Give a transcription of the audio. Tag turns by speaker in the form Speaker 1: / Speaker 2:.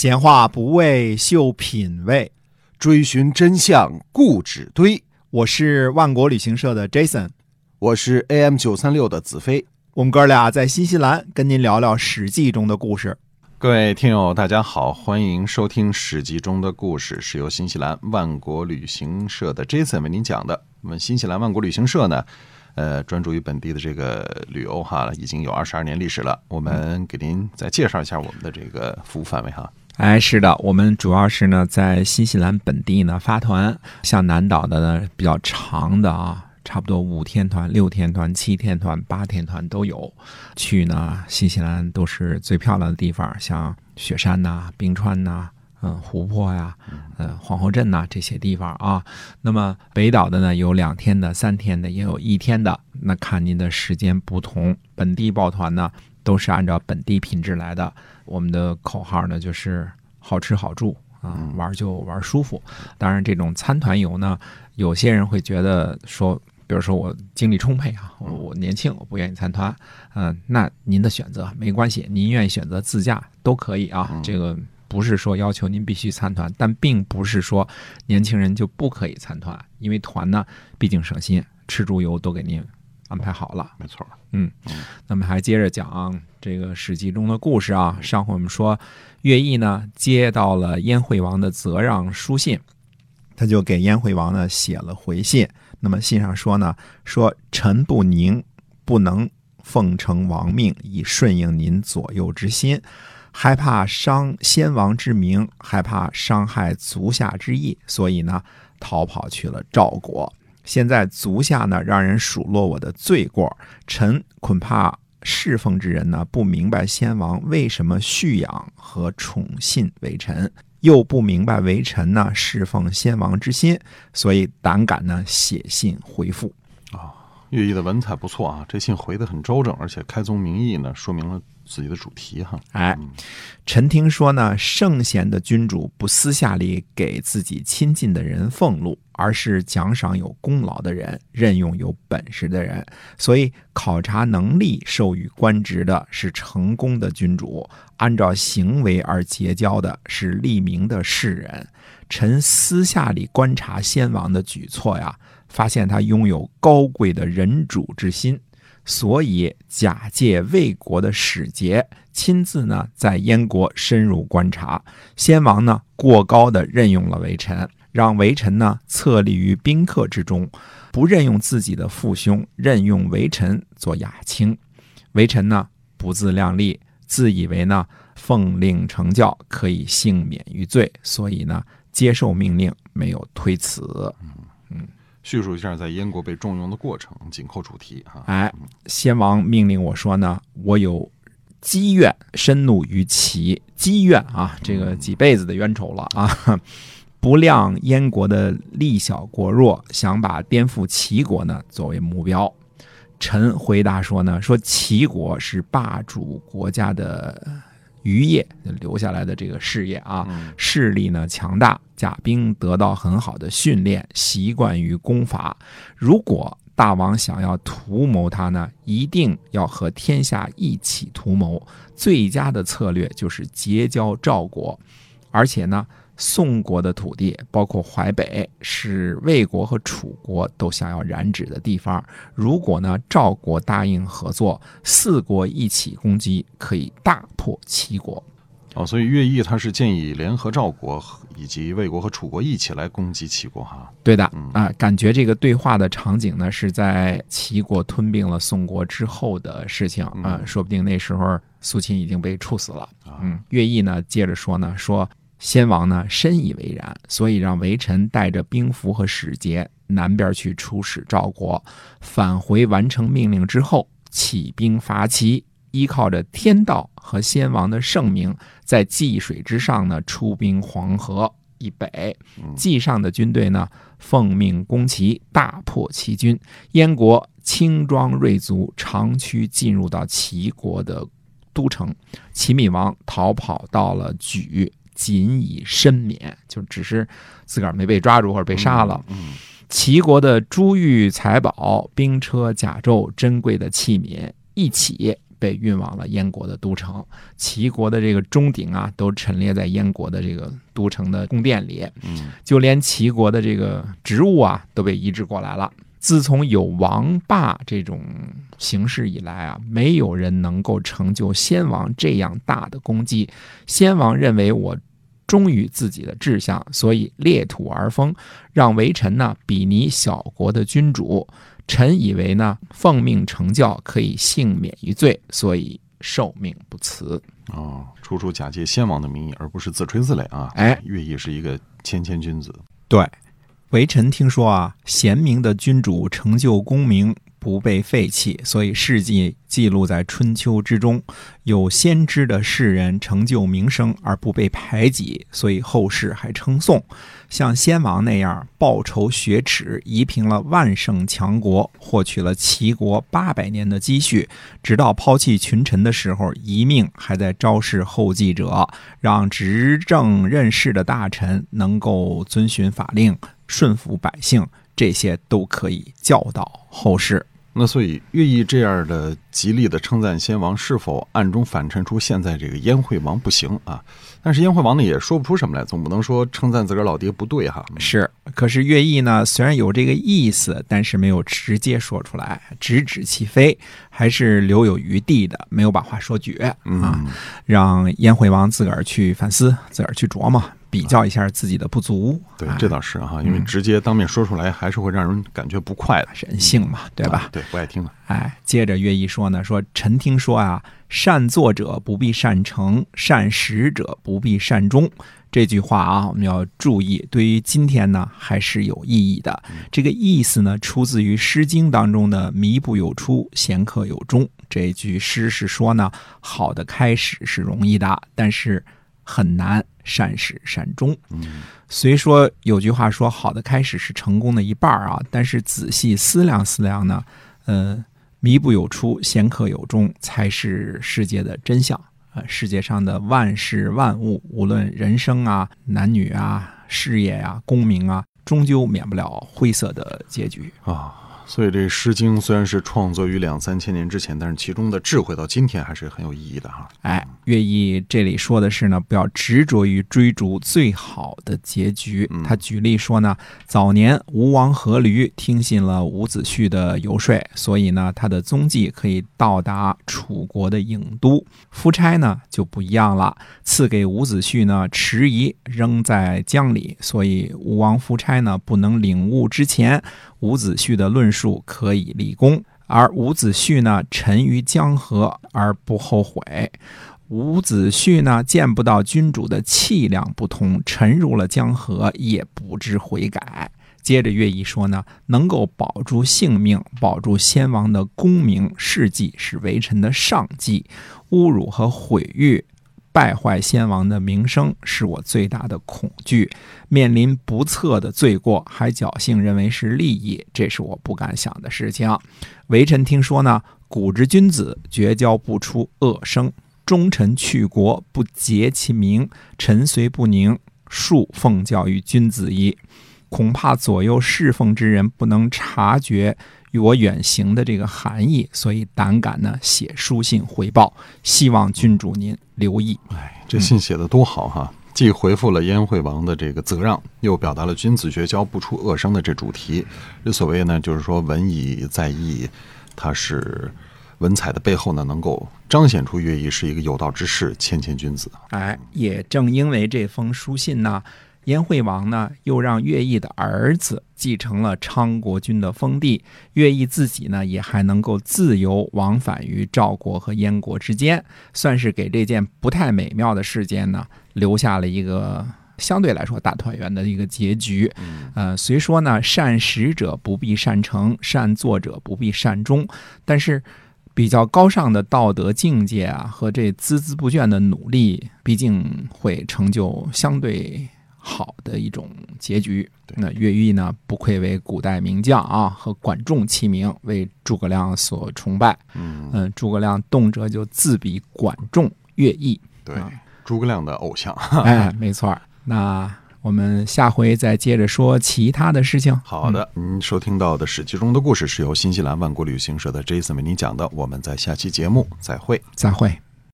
Speaker 1: 闲话不为秀品味，
Speaker 2: 追寻真相固执堆。
Speaker 1: 我是万国旅行社的 Jason，
Speaker 2: 我是 AM 九三六的子飞。
Speaker 1: 我们哥俩在新西兰跟您聊聊《史记》中的故事。
Speaker 3: 各位听友，大家好，欢迎收听《史记》中的故事，是由新西兰万国旅行社的 Jason 为您讲的。我们新西兰万国旅行社呢，呃，专注于本地的这个旅游哈，已经有二十二年历史了。我们给您再介绍一下我们的这个服务范围哈。
Speaker 1: 哎，是的，我们主要是呢在新西兰本地呢发团，像南岛的呢比较长的啊。差不多五天团、六天团、七天团、八天团都有。去呢，新西兰都是最漂亮的地方，像雪山呐、冰川呐、嗯、湖泊呀、嗯、皇后镇呐这些地方啊。那么北岛的呢，有两天的、三天的，也有一天的。那看您的时间不同。本地抱团呢，都是按照本地品质来的。我们的口号呢，就是好吃好住啊，玩就玩舒服。当然，这种参团游呢，有些人会觉得说。比如说我精力充沛啊，我我年轻，我不愿意参团，嗯，那您的选择没关系，您愿意选择自驾都可以啊。这个不是说要求您必须参团，但并不是说年轻人就不可以参团，因为团呢毕竟省心，吃住游都给您安排好了。
Speaker 3: 没错，
Speaker 1: 嗯，那么还接着讲这个《史记》中的故事啊。上回我们说，乐毅呢接到了燕惠王的责让书信，他就给燕惠王呢写了回信。那么信上说呢，说臣不宁，不能奉承王命以顺应您左右之心，害怕伤先王之名，害怕伤害足下之意，所以呢，逃跑去了赵国。现在足下呢，让人数落我的罪过，臣恐怕侍奉之人呢，不明白先王为什么蓄养和宠信微臣。又不明白为臣呢侍奉先王之心，所以胆敢呢写信回复。
Speaker 3: 啊，乐毅的文采不错啊，这信回的很周正，而且开宗明义呢，说明了自己的主题哈。
Speaker 1: 哎，臣听说呢，圣贤的君主不私下里给自己亲近的人俸禄，而是奖赏有功劳的人，任用有本事的人。所以考察能力授予官职的是成功的君主，按照行为而结交的是利名的士人。臣私下里观察先王的举措呀，发现他拥有高贵的人主之心。所以假借魏国的使节，亲自呢在燕国深入观察。先王呢过高的任用了微臣，让微臣呢侧立于宾客之中，不任用自己的父兄，任用微臣做亚卿。微臣呢不自量力，自以为呢奉令成教，可以幸免于罪，所以呢接受命令，没有推辞。
Speaker 3: 叙述一下在燕国被重用的过程，紧扣主题哈。
Speaker 1: 哎，先王命令我说呢，我有积怨，深怒于齐。积怨啊，这个几辈子的冤仇了啊！不量燕国的力小国弱，想把颠覆齐国呢作为目标。臣回答说呢，说齐国是霸主国家的。渔业留下来的这个事业啊，势力呢强大，甲兵得到很好的训练，习惯于攻伐。如果大王想要图谋他呢，一定要和天下一起图谋。最佳的策略就是结交赵国，而且呢。宋国的土地，包括淮北，是魏国和楚国都想要染指的地方。如果呢，赵国答应合作，四国一起攻击，可以大破齐国。
Speaker 3: 哦，所以乐毅他是建议联合赵国以及魏国和楚国一起来攻击齐国哈。
Speaker 1: 对的，啊，感觉这个对话的场景呢，是在齐国吞并了宋国之后的事情啊，说不定那时候苏秦已经被处死了。嗯，乐毅呢，接着说呢，说。先王呢深以为然，所以让微臣带着兵符和使节南边去出使赵国，返回完成命令之后起兵伐齐，依靠着天道和先王的圣明，在济水之上呢出兵黄河以北。济上的军队呢奉命攻齐，大破齐军。燕国轻装锐卒长驱进入到齐国的都城，齐闵王逃跑到了莒。仅以身免，就只是自个儿没被抓住或者被杀了。齐国的珠玉财宝、兵车、甲胄、珍贵的器皿一起被运往了燕国的都城，齐国的这个钟鼎啊，都陈列在燕国的这个都城的宫殿里，
Speaker 3: 嗯
Speaker 1: 就连齐国的这个植物啊，都被移植过来了。自从有王霸这种形式以来啊，没有人能够成就先王这样大的功绩。先王认为我忠于自己的志向，所以裂土而封，让微臣呢比拟小国的君主。臣以为呢奉命成教可以幸免于罪，所以受命不辞。
Speaker 3: 哦，处处假借先王的名义，而不是自吹自擂啊。
Speaker 1: 哎，
Speaker 3: 乐毅是一个谦谦君子。
Speaker 1: 对，微臣听说啊，贤明的君主成就功名不被废弃，所以事迹记录在春秋之中。有先知的士人成就名声而不被排挤，所以后世还称颂。像先王那样报仇雪耻，夷平了万圣强国，获取了齐国八百年的积蓄，直到抛弃群臣的时候，遗命还在昭示后继者，让执政任事的大臣能够遵循法令，顺服百姓，这些都可以教导后世。
Speaker 3: 那所以乐毅这样的极力的称赞先王，是否暗中反衬出现在这个燕惠王不行啊？但是燕惠王呢也说不出什么来，总不能说称赞自个儿老爹不对哈。
Speaker 1: 是，可是乐毅呢，虽然有这个意思，但是没有直接说出来，直指其非，还是留有余地的，没有把话说绝啊，
Speaker 3: 嗯，
Speaker 1: 让燕惠王自个儿去反思，自个儿去琢磨，比较一下自己的不足。
Speaker 3: 对
Speaker 1: 啊，
Speaker 3: 这倒是哈，因为直接当面说出来，还是会让人感觉不快的，
Speaker 1: 人性嘛，对吧
Speaker 3: 啊？对，不爱听了。
Speaker 1: 哎，接着乐毅说呢，说臣听说啊，善作者不必善成，善始者不必善终。这句话啊，我们要注意，对于今天呢还是有意义的。这个意思呢，出自于《诗经》当中的“靡不有初，贤克有终”。这句诗是说呢，好的开始是容易的，但是很难善始善终。
Speaker 3: 嗯，
Speaker 1: 虽说有句话说好的开始是成功的一半儿啊，但是仔细思量思量呢，呃，弥不有初，贤克有终，才是世界的真相。呃，世界上的万事万物，无论人生啊、男女啊、事业啊、功名啊，终究免不了灰色的结局。
Speaker 3: 啊，所以这《诗经》虽然是创作于两三千年之前，但是其中的智慧到今天还是很有意义的哈。
Speaker 1: 哎，乐毅这里说的是呢，不要执着于追逐最好的结局。他举例说呢，早年吴王阖闾听信了伍子胥的游说，所以呢，他的踪迹可以到达楚国的郢都。夫差呢就不一样了，赐给伍子胥呢迟疑扔在江里，所以吴王夫差呢不能领悟之前，伍子胥的论述可以立功。而伍子胥呢，沉于江河而不后悔。伍子胥呢，见不到君主的气量不同，沉入了江河，也不知悔改。接着乐毅说呢，能够保住性命，保住先王的功名事迹，是微臣的上计。侮辱和毁誉。败坏先王的名声是我最大的恐惧，面临不测的罪过，还侥幸认为是利益，这是我不敢想的事情。微臣听说呢，古之君子绝交不出恶声，忠臣去国不结其名，臣虽不宁，恕奉教于君子矣。恐怕左右侍奉之人不能察觉与我远行的这个含义，所以胆敢呢写书信回报，希望郡主您留意。
Speaker 3: 哎，这信写的多好哈！既回复了燕惠王的这个责让，又表达了君子绝交不出恶声的这主题。这所谓呢，就是说文以载意，它是文采的背后呢，能够彰显出乐毅是一个有道之士、谦谦君子。
Speaker 1: 哎，也正因为这封书信呢。燕惠王呢，又让乐毅的儿子继承了昌国君的封地，乐毅自己呢，也还能够自由往返于赵国和燕国之间，算是给这件不太美妙的事件呢，留下了一个相对来说大团圆的一个结局。呃，虽说呢，善始者不必善成，善作者不必善终，但是。比较高尚的道德境界啊，和这孜孜不倦的努力，毕竟会成就相对。好的一种结局。那乐毅呢，不愧为古代名将啊，和管仲齐名，为诸葛亮所崇拜。
Speaker 3: 嗯
Speaker 1: 嗯，诸葛亮动辄就自比管仲、乐毅。
Speaker 3: 对
Speaker 1: 啊，
Speaker 3: 诸葛亮的偶像。
Speaker 1: 哎，没错。那我们下回再接着说其他的事情。
Speaker 3: 好的，您收听到的《史记》中的故事是由新西兰万国旅行社的 Jason 为您讲的，我们在下期节目再会。
Speaker 1: 再会。